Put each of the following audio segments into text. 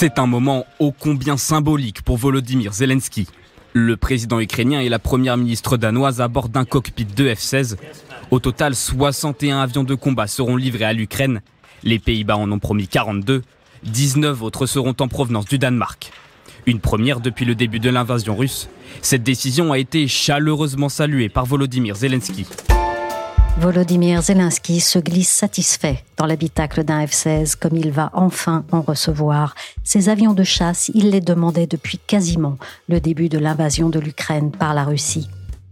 C'est un moment ô combien symbolique pour Volodymyr Zelensky. Le président ukrainien et la première ministre danoise à bord d'un cockpit de F-16. Au total, 61 avions de combat seront livrés à l'Ukraine. Les Pays-Bas en ont promis 42. 19 autres seront en provenance du Danemark. Une première depuis le début de l'invasion russe. Cette décision a été chaleureusement saluée par Volodymyr Zelensky. Volodymyr Zelensky se glisse satisfait dans l'habitacle d'un F-16 comme il va enfin en recevoir. Ces avions de chasse, il les demandait depuis quasiment le début de l'invasion de l'Ukraine par la Russie.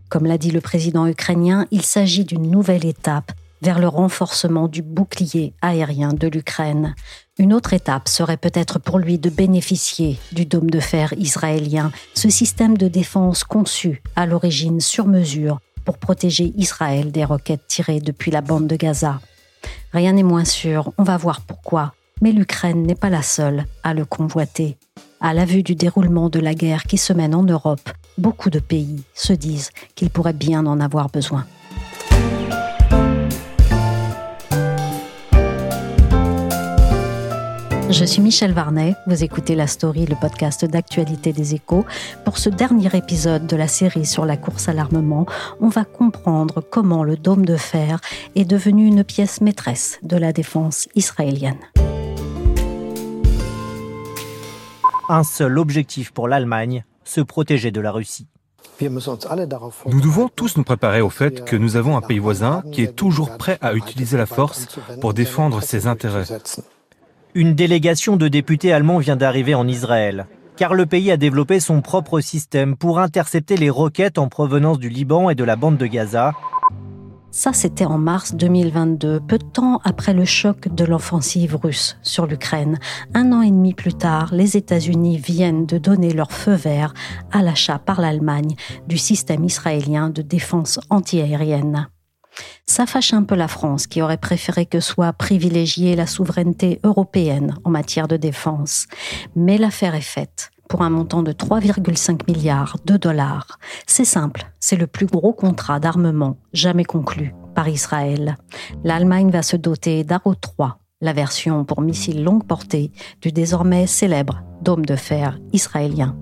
Comme l'a dit le président ukrainien, il s'agit d'une nouvelle étape vers le renforcement du bouclier aérien de l'Ukraine. Une autre étape serait peut-être pour lui de bénéficier du dôme de fer israélien, ce système de défense conçu à l'origine sur mesure pour protéger Israël des roquettes tirées depuis la bande de Gaza. Rien n'est moins sûr, on va voir pourquoi, mais l'Ukraine n'est pas la seule à le convoiter. À la vue du déroulement de la guerre qui se mène en Europe, beaucoup de pays se disent qu'ils pourraient bien en avoir besoin. Je suis Michel Varnet, vous écoutez La Story, le podcast d'actualité des échos. Pour ce dernier épisode de la série sur la course à l'armement, on va comprendre comment le dôme de fer est devenu une pièce maîtresse de la défense israélienne. Un seul objectif pour l'Allemagne, se protéger de la Russie. Nous devons tous nous préparer au fait que nous avons un pays voisin qui est toujours prêt à utiliser la force pour défendre ses intérêts. Une délégation de députés allemands vient d'arriver en Israël, car le pays a développé son propre système pour intercepter les roquettes en provenance du Liban et de la bande de Gaza. Ça, c'était en mars 2022, peu de temps après le choc de l'offensive russe sur l'Ukraine. Un an et demi plus tard, les États-Unis viennent de donner leur feu vert à l'achat par l'Allemagne du système israélien de défense antiaérienne. Ça fâche un peu la France qui aurait préféré que soit privilégiée la souveraineté européenne en matière de défense. Mais l'affaire est faite pour un montant de 3,5 milliards de dollars. C'est simple, c'est le plus gros contrat d'armement jamais conclu par Israël. L'Allemagne va se doter d'Arrow 3, la version pour missiles longue portée du désormais célèbre dôme de fer israélien.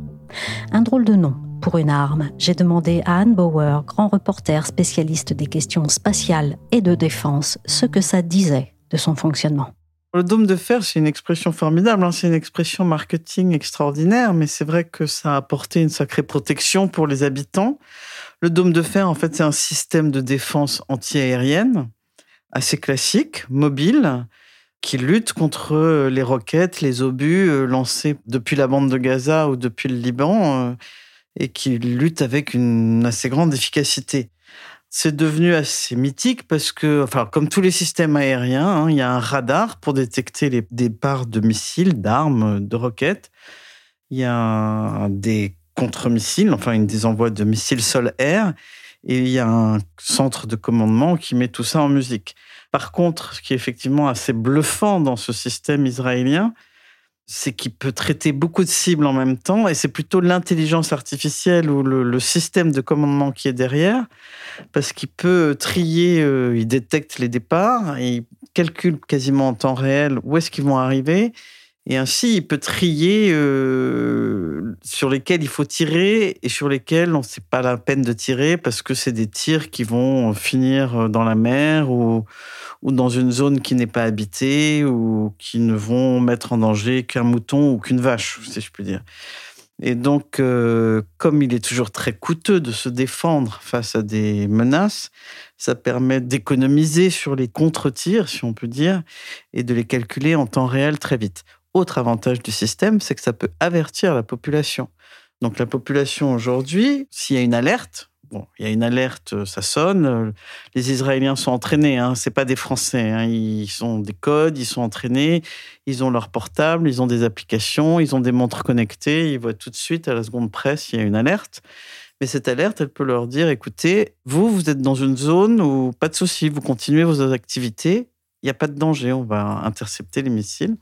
Un drôle de nom pour une arme, j'ai demandé à Anne Bauer, grand reporter spécialiste des questions spatiales et de défense, ce que ça disait de son fonctionnement. Le dôme de fer, c'est une expression formidable, hein. c'est une expression marketing extraordinaire, mais c'est vrai que ça a apporté une sacrée protection pour les habitants. Le dôme de fer, en fait, c'est un système de défense antiaérienne assez classique, mobile, qui lutte contre les roquettes, les obus euh, lancés depuis la bande de Gaza ou depuis le Liban euh, et qui lutte avec une assez grande efficacité. C'est devenu assez mythique parce que, enfin, comme tous les systèmes aériens, hein, il y a un radar pour détecter les départs de missiles, d'armes, de roquettes. Il y a des contre-missiles, enfin, des envois de missiles sol-air. Et il y a un centre de commandement qui met tout ça en musique. Par contre, ce qui est effectivement assez bluffant dans ce système israélien, c'est qu'il peut traiter beaucoup de cibles en même temps, et c'est plutôt l'intelligence artificielle ou le, système de commandement qui est derrière, parce qu'il peut trier, euh, il détecte les départs, il calcule quasiment en temps réel où est-ce qu'ils vont arriver, Et ainsi, il peut trier euh, sur lesquels il faut tirer et sur lesquels on sait pas la peine de tirer parce que c'est des tirs qui vont finir dans la mer ou, dans une zone qui n'est pas habitée ou qui ne vont mettre en danger qu'un mouton ou qu'une vache, si je puis dire. Et donc, euh, comme il est toujours très coûteux de se défendre face à des menaces, ça permet d'économiser sur les contre-tirs, si on peut dire, et de les calculer en temps réel très vite. Autre avantage du système, c'est que ça peut avertir la population. Donc la population aujourd'hui, s'il y a une alerte, bon, il y a une alerte, ça sonne. Les Israéliens sont entraînés, hein, c'est pas des Français. Hein, ils ont des codes, ils sont entraînés, ils ont leur portable, ils ont des applications, ils ont des montres connectées, ils voient tout de suite à la seconde près s'il y a une alerte. Mais cette alerte, elle peut leur dire écoutez, vous, vous êtes dans une zone où pas de souci, vous continuez vos activités, il n'y a pas de danger, on va intercepter les missiles.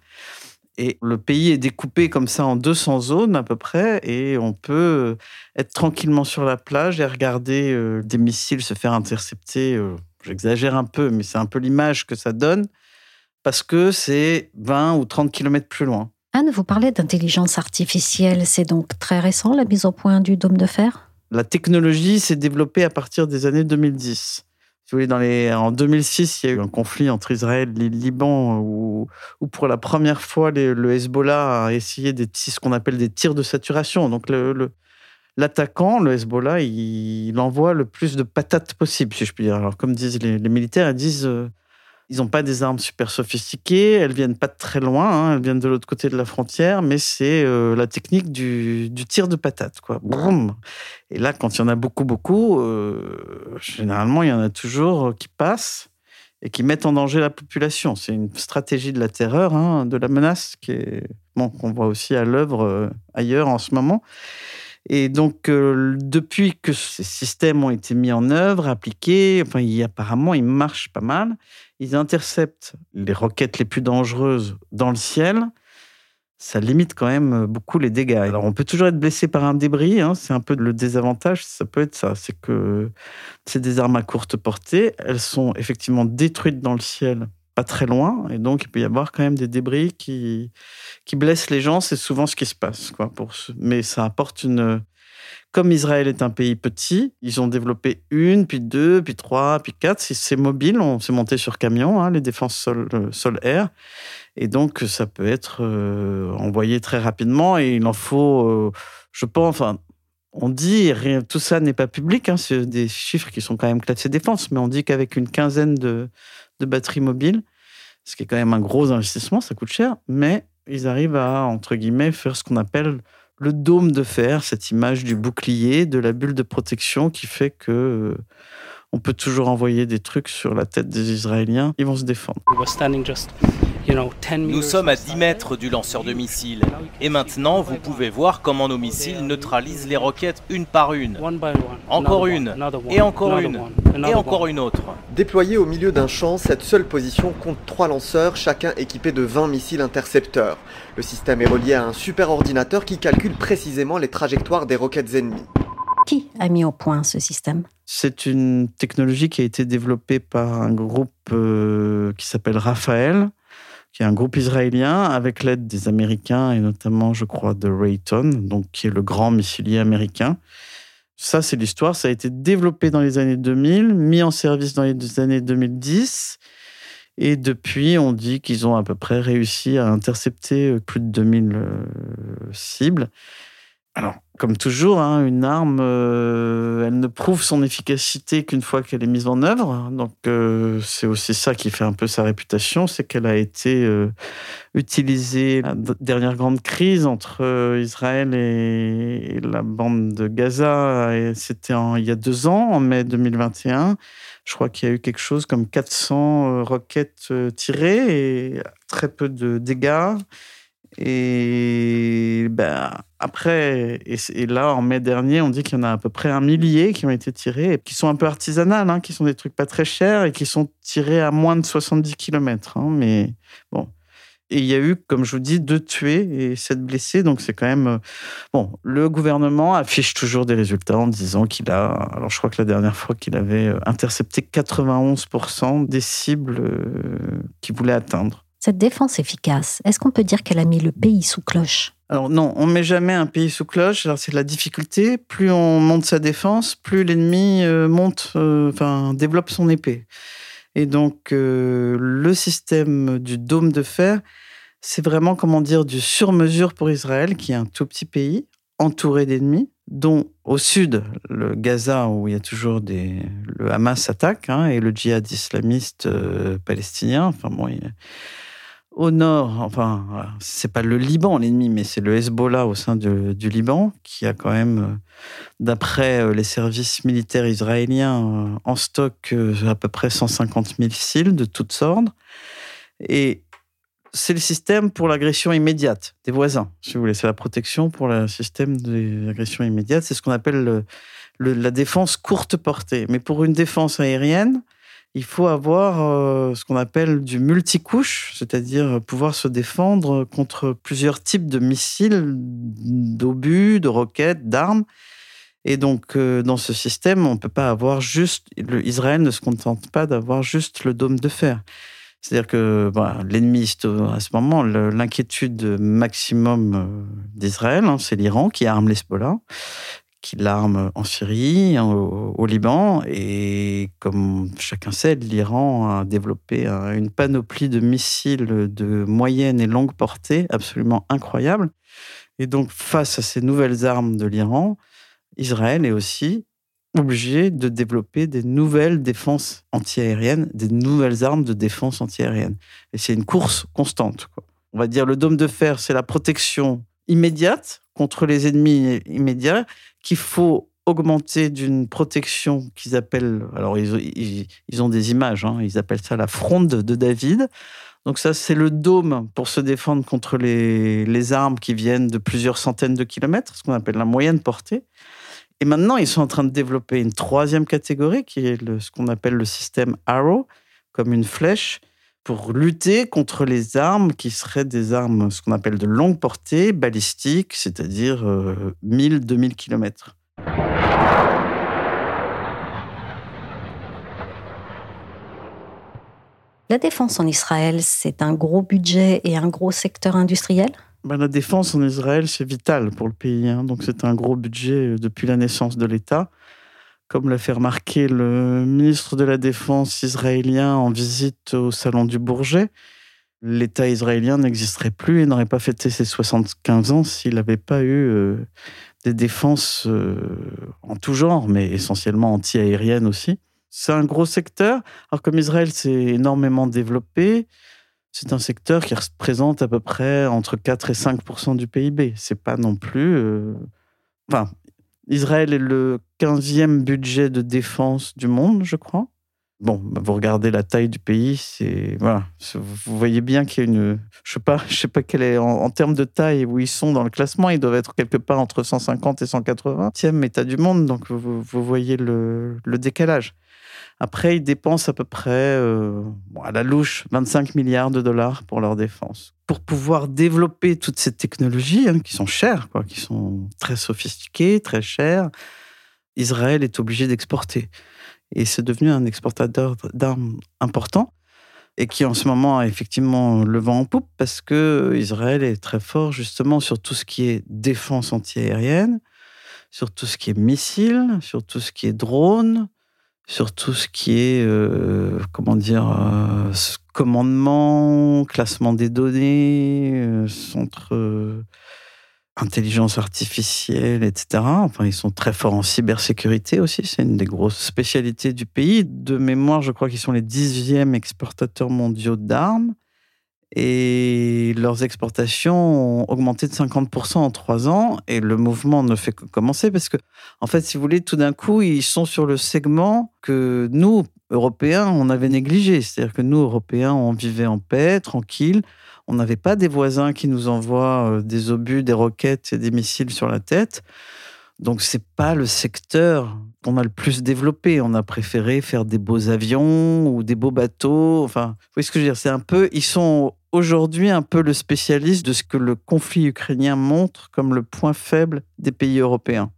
Et le pays est découpé comme ça en 200 zones à peu près, et on peut être tranquillement sur la plage et regarder euh, des missiles se faire intercepter. Euh, j'exagère un peu, mais c'est un peu l'image que ça donne, parce que c'est 20 ou 30 kilomètres plus loin. Anne, vous parlez d'intelligence artificielle. C'est donc très récent la mise au point du dôme de fer? La technologie s'est développée à partir des années 2010 dans les, en 2006, il y a eu un conflit entre Israël et le Liban où, où pour la première fois, le Hezbollah a essayé des, ce qu'on appelle des tirs de saturation. Donc, l'attaquant, le, Hezbollah, il, envoie le plus de patates possible, si je puis dire. Alors, comme disent les, militaires, ils disent euh, ils n'ont pas des armes super sophistiquées, elles viennent pas de très loin, hein, elles viennent de l'autre côté de la frontière, mais c'est euh, la technique du, tir de patate. Quoi. Et là, quand il y en a beaucoup, beaucoup, euh, généralement, il y en a toujours euh, qui passent et qui mettent en danger la population. C'est une stratégie de la terreur, hein, de la menace, qui est bon, qu'on voit aussi à l'œuvre ailleurs en ce moment. Et donc, depuis que ces systèmes ont été mis en œuvre, appliqués, enfin, apparemment, ils marchent pas mal. Ils interceptent les roquettes les plus dangereuses dans le ciel, ça limite quand même beaucoup les dégâts. Alors, on peut toujours être blessé par un débris, hein, c'est un peu le désavantage, ça peut être ça, c'est que c'est des armes à courte portée, elles sont effectivement détruites dans le ciel, pas très loin, et donc il peut y avoir quand même des débris qui, qui blessent les gens, c'est souvent ce qui se passe. Quoi, pour Mais ça apporte une, comme Israël est un pays petit, ils ont développé une, puis deux, puis trois, puis quatre. C'est mobile, on s'est monté sur camion, hein, les défenses euh, sol-air. et donc, ça peut être euh, envoyé très rapidement. Et il en faut, euh, je pense, enfin, on dit, tout ça n'est pas public, hein, c'est des chiffres qui sont quand même classés défense, mais on dit qu'avec une quinzaine de, de batteries mobiles, ce qui est quand même un gros investissement, ça coûte cher, mais ils arrivent à, entre guillemets, faire ce qu'on appelle le dôme de fer, cette image du bouclier, de la bulle de protection qui fait que euh, on peut toujours envoyer des trucs sur la tête des Israéliens. Ils vont se défendre. Nous sommes à 10 mètres du lanceur de missiles. Et maintenant, vous pouvez voir comment nos missiles neutralisent les roquettes une par une. Encore une, et encore une, et encore une autre. Déployé au milieu d'un champ, cette seule position compte trois lanceurs, chacun équipé de 20 missiles intercepteurs. Le système est relié à un super ordinateur qui calcule précisément les trajectoires des roquettes ennemies. Qui a mis au point ce système? C'est une technologie qui a été développée par un groupe euh, qui s'appelle Raphaël, qui est un groupe israélien avec l'aide des Américains et notamment, je crois, de Rayton, donc qui est le grand missilier américain. Ça, c'est l'histoire. Ça a été développé dans les années 2000, mis en service dans les années 2010. Et depuis, on dit qu'ils ont à peu près réussi à intercepter euh, plus de 2000 euh, cibles. Alors, comme toujours, hein, une arme, euh, elle ne prouve son efficacité qu'une fois qu'elle est mise en œuvre. Donc, euh, c'est aussi ça qui fait un peu sa réputation, c'est qu'elle a été euh, utilisée la dernière grande crise entre Israël et, la bande de Gaza. C'était il y a deux ans, en mai 2021. Je crois qu'il y a eu quelque chose comme 400 roquettes tirées et très peu de dégâts. Et ben, après, et, là, en mai dernier, on dit qu'il y en a à peu près un millier qui ont été tirés, qui sont un peu artisanales, hein, qui sont des trucs pas très chers et qui sont tirés à moins de 70 km. Hein, mais bon. Et il y a eu, comme je vous dis, deux tués et sept blessés. Donc c'est quand même. Euh, bon, le gouvernement affiche toujours des résultats en disant qu'il a. Alors je crois que la dernière fois qu'il avait euh, intercepté 91% des cibles euh, qu'il voulait atteindre. Cette défense efficace, est-ce qu'on peut dire qu'elle a mis le pays sous cloche? Alors non, on met jamais un pays sous cloche. C'est la difficulté. Plus on monte sa défense, plus l'ennemi euh, monte, euh, enfin développe son épée. Et donc euh, le système du dôme de fer, c'est vraiment comment dire du sur-mesure pour Israël, qui est un tout petit pays entouré d'ennemis, dont au sud le Gaza où il y a toujours des le Hamas attaque hein, et le djihad islamiste palestinien. Enfin bon. Il au nord, enfin, c'est pas le Liban l'ennemi, mais c'est le Hezbollah au sein du Liban, qui a quand même, euh, d'après euh, les services militaires israéliens, euh, en stock à peu près 150 missiles de toutes sortes. Et c'est le système pour l'agression immédiate des voisins, si vous voulez. C'est la protection pour le système d'agression immédiate. C'est ce qu'on appelle la défense courte portée. Mais pour une défense aérienne, il faut avoir euh, ce qu'on appelle du multicouche, c'est-à-dire pouvoir se défendre contre plusieurs types de missiles, d'obus, de roquettes, d'armes. Et donc, euh, dans ce système, on ne peut pas avoir juste. Israël ne se contente pas d'avoir juste le dôme de fer. C'est-à-dire que bah, l'ennemi, à ce moment, l'inquiétude maximum euh, d'Israël, hein, c'est l'Iran qui arme l'Hezbollah qui l'arme en Syrie, au, Liban. Et comme chacun sait, l'Iran a développé une panoplie de missiles de moyenne et longue portée absolument incroyable. Et donc, face à ces nouvelles armes de l'Iran, Israël est aussi obligé de développer des nouvelles défenses antiaériennes, des nouvelles armes de défense antiaérienne. Et c'est une course constante. On va dire le dôme de fer, c'est la protection immédiate contre les ennemis immédiats qu'il faut augmenter d'une protection qu'ils appellent, alors ils, ils, ont des images, hein, ils appellent ça la fronde de David. Donc ça, c'est le dôme pour se défendre contre les, les armes qui viennent de plusieurs centaines de kilomètres, ce qu'on appelle la moyenne portée. Et maintenant, ils sont en train de développer une troisième catégorie qui est le, ce qu'on appelle le système Arrow, comme une flèche, pour lutter contre les armes qui seraient des armes, ce qu'on appelle de longue portée, balistiques, c'est-à-dire 1000-2000 km. La défense en Israël, c'est un gros budget et un gros secteur industriel? Ben, La défense en Israël, c'est vital pour le pays. Hein. Donc c'est un gros budget depuis la naissance de l'État comme l'a fait remarquer le ministre de la Défense israélien en visite au Salon du Bourget. L'État israélien n'existerait plus et n'aurait pas fêté ses 75 ans s'il n'avait pas eu euh, des défenses euh, en tout genre, mais essentiellement anti-aériennes aussi. C'est un gros secteur. Alors comme Israël s'est énormément développé, c'est un secteur qui représente à peu près entre 4 et 5% du PIB. C'est pas non plus... Euh, enfin, Israël est le 15e budget de défense du monde, je crois. Bon, vous regardez la taille du pays, c'est voilà, vous voyez bien qu'il y a une, je sais pas, je sais pas quelle est en, termes de taille où ils sont dans le classement, ils doivent être quelque part entre 150 et 180e état du monde, donc vous, voyez le, décalage. Après, ils dépensent à peu près, euh, à la louche, 25 milliards de dollars pour leur défense. Pour pouvoir développer toutes ces technologies hein, qui sont chères, quoi, qui sont très sophistiquées, très chères, Israël est obligé d'exporter. Et c'est devenu un exportateur d'armes important et qui en ce moment a effectivement le vent en poupe parce que Israël est très fort justement sur tout ce qui est défense antiaérienne, sur tout ce qui est missiles, sur tout ce qui est drones, sur tout ce qui est, euh, comment dire, euh, commandement, classement des données, euh, centre intelligence artificielle, etc. Enfin, ils sont très forts en cybersécurité aussi. C'est une des grosses spécialités du pays. De mémoire, je crois qu'ils sont les dixièmes exportateurs mondiaux d'armes et leurs exportations ont augmenté de 50% en trois ans et le mouvement ne fait que commencer parce que, en fait, si vous voulez, tout d'un coup, ils sont sur le segment que nous, Européens, on avait négligé. C'est-à-dire que nous, Européens, on vivait en paix, tranquille. On n'avait pas des voisins qui nous envoient euh, des obus, des roquettes et des missiles sur la tête. Donc c'est pas le secteur qu'on a le plus développé. On a préféré faire des beaux avions ou des beaux bateaux. Enfin, vous voyez ce que je veux dire? C'est un peu, ils sont aujourd'hui un peu le spécialiste de ce que le conflit ukrainien montre comme le point faible des pays européens.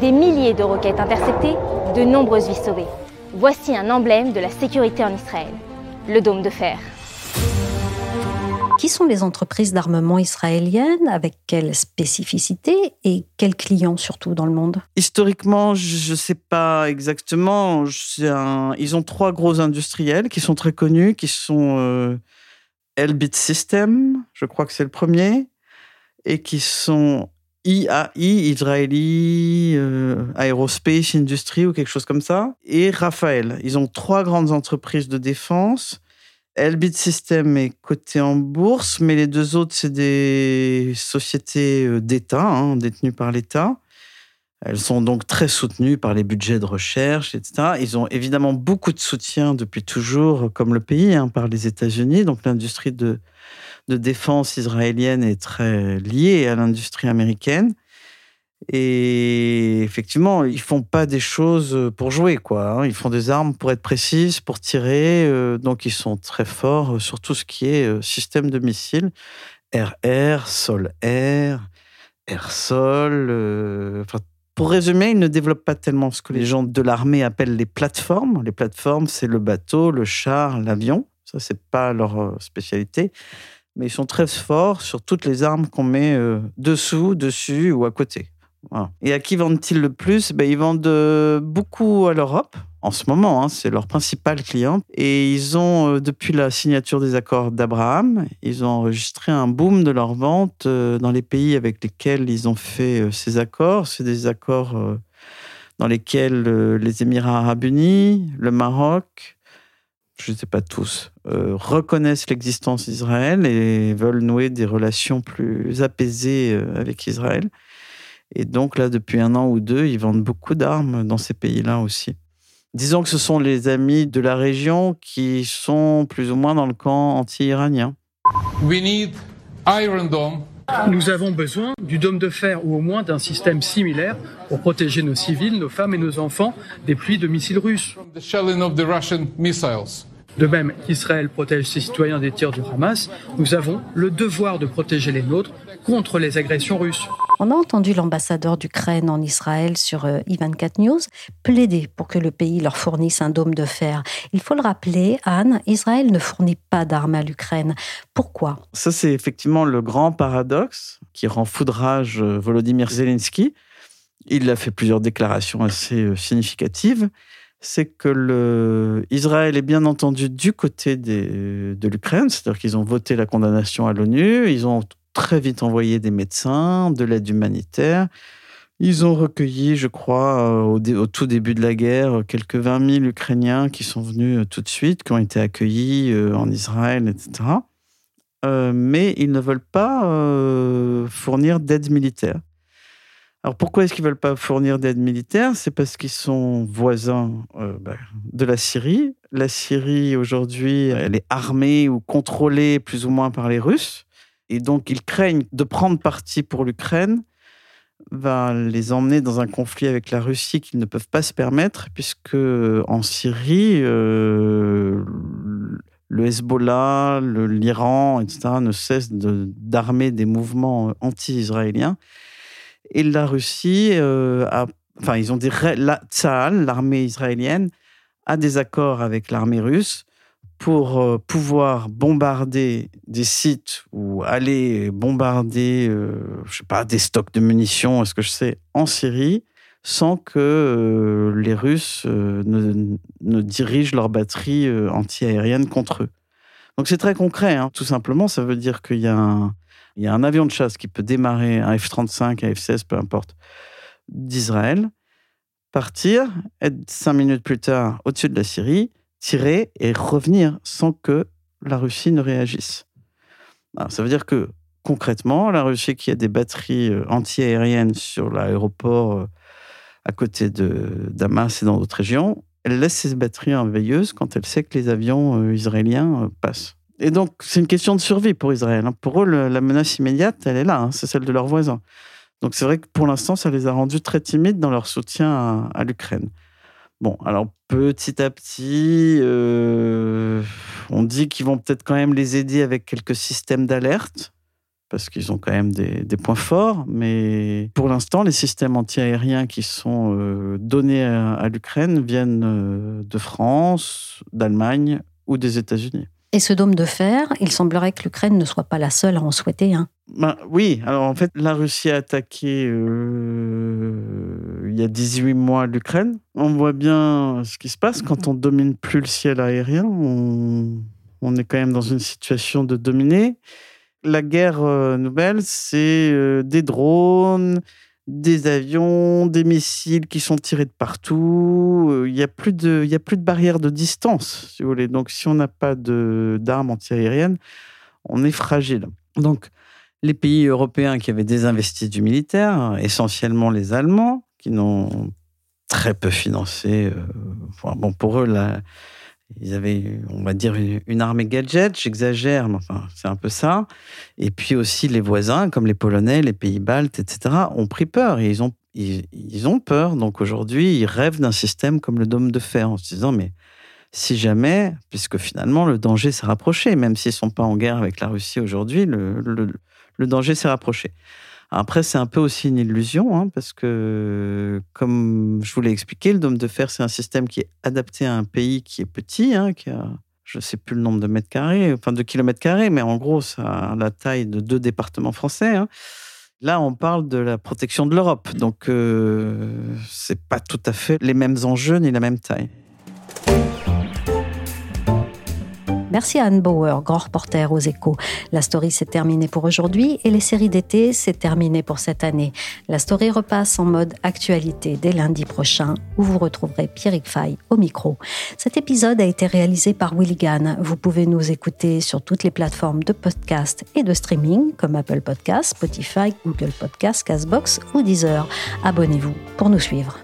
Des milliers de roquettes interceptées, de nombreuses vies sauvées. Voici un emblème de la sécurité en Israël. Le dôme de fer. Qui sont les entreprises d'armement israéliennes? Avec quelles spécificités et quels clients surtout dans le monde? Historiquement, je ne sais pas exactement. Ils ont trois gros industriels qui sont très connus, qui sont euh, Elbit System, je crois que c'est le premier, et qui sont IAI, Israeli euh, Aerospace Industry ou quelque chose comme ça, et Raphaël. Ils ont trois grandes entreprises de défense Elbit System est coté en bourse, mais les deux autres, c'est des sociétés euh, d'État, hein, détenues par l'État. Elles sont donc très soutenues par les budgets de recherche, etc. Ils ont évidemment beaucoup de soutien depuis toujours, comme le pays, hein, par les États-Unis. Donc l'industrie de, de défense israélienne est très liée à l'industrie américaine. Et effectivement, ils font pas des choses pour jouer, quoi. Hein. Ils font des armes pour être précises, pour tirer. Euh, donc, ils sont très forts sur tout ce qui est euh, système de missiles, RR, sol-air, air-sol. Euh, pour résumer, ils ne développent pas tellement ce que les gens de l'armée appellent les plateformes. Les plateformes, c'est le bateau, le char, l'avion. Ça, c'est pas leur spécialité. Mais ils sont très forts sur toutes les armes qu'on met dessous, dessus ou à côté. Et à qui vendent-ils le plus? Ben, Ils vendent euh, beaucoup à l'Europe. En ce moment, hein, c'est leur principal client. Et ils ont, euh, depuis la signature des accords d'Abraham, ils ont enregistré un boom de leurs ventes euh, dans les pays avec lesquels ils ont fait ces accords. C'est des accords dans lesquels les Émirats arabes unis, le Maroc, je ne sais pas tous, reconnaissent l'existence d'Israël et veulent nouer des relations plus apaisées avec Israël. Et donc là, depuis un an ou deux, ils vendent beaucoup d'armes dans ces pays-là aussi. Disons que ce sont les amis de la région qui sont plus ou moins dans le camp anti-iranien. Nous avons besoin du dôme de fer ou au moins d'un système similaire pour protéger nos civils, nos femmes et nos enfants des pluies de missiles russes. De même qu'Israël protège ses citoyens des tirs du Hamas, nous avons le devoir de protéger les nôtres contre les agressions russes. On a entendu l'ambassadeur d'Ukraine en Israël sur euh, Ivan4 News plaider pour que le pays leur fournisse un dôme de fer. Il faut le rappeler, Anne, Israël ne fournit pas d'armes à l'Ukraine. Pourquoi? Ça, c'est effectivement le grand paradoxe qui rend foudrage euh, Volodymyr Zelensky. Il a fait plusieurs déclarations assez euh, significatives c'est que. Israël est bien entendu du côté de l'Ukraine, c'est-à-dire qu'ils ont voté la condamnation à l'ONU, ils ont très vite envoyé des médecins, de l'aide humanitaire. Ils ont recueilli, je crois, euh, au, tout début de la guerre, quelques 20 000 Ukrainiens qui sont venus euh, tout de suite, qui ont été accueillis euh, en Israël, etc. mais ils ne veulent pas fournir d'aide militaire. Alors pourquoi est-ce qu'ils ne veulent pas fournir d'aide militaire? C'est parce qu'ils sont voisins bah, de la Syrie. La Syrie, aujourd'hui, elle est armée ou contrôlée plus ou moins par les Russes. Et donc, ils craignent de prendre parti pour l'Ukraine va les emmener dans un conflit avec la Russie qu'ils ne peuvent pas se permettre, puisque en Syrie, euh, le Hezbollah, l'Iran, etc., ne cessent d'armer des mouvements anti-israéliens. Et la Russie, euh, enfin, ils ont des. La l'armée israélienne, a des accords avec l'armée russe pour euh, pouvoir bombarder des sites ou aller bombarder, euh, je sais pas, des stocks de munitions, est-ce que je sais, en Syrie, sans que euh, les Russes ne, dirigent leurs batteries anti-aériennes contre eux. Donc c'est très concret, hein. tout simplement, ça veut dire qu'il y, a un, il y a un avion de chasse qui peut démarrer, un F-35, un F-16, peu importe, d'Israël, partir, être cinq minutes plus tard au-dessus de la Syrie, tirer et revenir sans que la Russie ne réagisse. ça veut dire que concrètement, la Russie qui a des batteries euh, anti-aériennes sur l'aéroport euh, à côté de Damas et dans d'autres régions, elle laisse ses batteries en veilleuse quand elle sait que les avions euh, israéliens passent. Et donc, c'est une question de survie pour Israël. Hein. Pour eux, la menace immédiate, elle est là, hein, c'est celle de leurs voisins. Donc, c'est vrai que pour l'instant, ça les a rendus très timides dans leur soutien à l'Ukraine. Bon, alors petit à petit, euh, on dit qu'ils vont peut-être quand même les aider avec quelques systèmes d'alerte, parce qu'ils ont quand même des, points forts, mais pour l'instant, les systèmes antiaériens qui sont euh, donnés à, l'Ukraine viennent euh, de France, d'Allemagne ou des États-Unis. Et ce dôme de fer, il semblerait que l'Ukraine ne soit pas la seule à en souhaiter. Ben, oui, alors en fait, la Russie a attaqué euh, il y a 18 mois l'Ukraine. On voit bien ce qui se passe quand on domine plus le ciel aérien. On, on est quand même dans une situation de dominer. La guerre euh, nouvelle, c'est euh, des drones, des avions, des missiles qui sont tirés de partout. Euh, il n'y a, plus de, il a plus de barrière de distance, si vous voulez. Donc, si on n'a pas d'armes antiaériennes, on est fragile. Donc, les pays européens qui avaient désinvesti du militaire, essentiellement les Allemands, qui n'ont très peu financé. Euh, bon, pour eux, la, ils avaient, on va dire, une armée gadget, j'exagère, mais enfin, c'est un peu ça. Et puis aussi, les voisins, comme les Polonais, les pays baltes, etc., ont pris peur. Et ils ont, ils, ont peur. Donc aujourd'hui, ils rêvent d'un système comme le dôme de fer, en se disant, mais si jamais, puisque finalement, le danger s'est rapproché, même s'ils ne sont pas en guerre avec la Russie aujourd'hui, le danger s'est rapproché. Après, c'est un peu aussi une illusion, hein, parce que, comme je vous l'ai expliqué, le dôme de fer, c'est un système qui est adapté à un pays qui est petit, hein, qui a, je ne sais plus le nombre de mètres carrés, enfin de kilomètres carrés, mais en gros, ça a la taille de deux départements français. Hein. Là, on parle de la protection de l'Europe, donc euh, c'est pas tout à fait les mêmes enjeux ni la même taille. Merci à Anne Bauer, grand reporter aux échos. La story s'est terminée pour aujourd'hui et les séries d'été s'est terminée pour cette année. La story repasse en mode actualité dès lundi prochain où vous retrouverez Pierrick Fay au micro. Cet épisode a été réalisé par Willigan. Vous pouvez nous écouter sur toutes les plateformes de podcast et de streaming comme Apple Podcasts, Spotify, Google Podcasts, Castbox ou Deezer. Abonnez-vous pour nous suivre.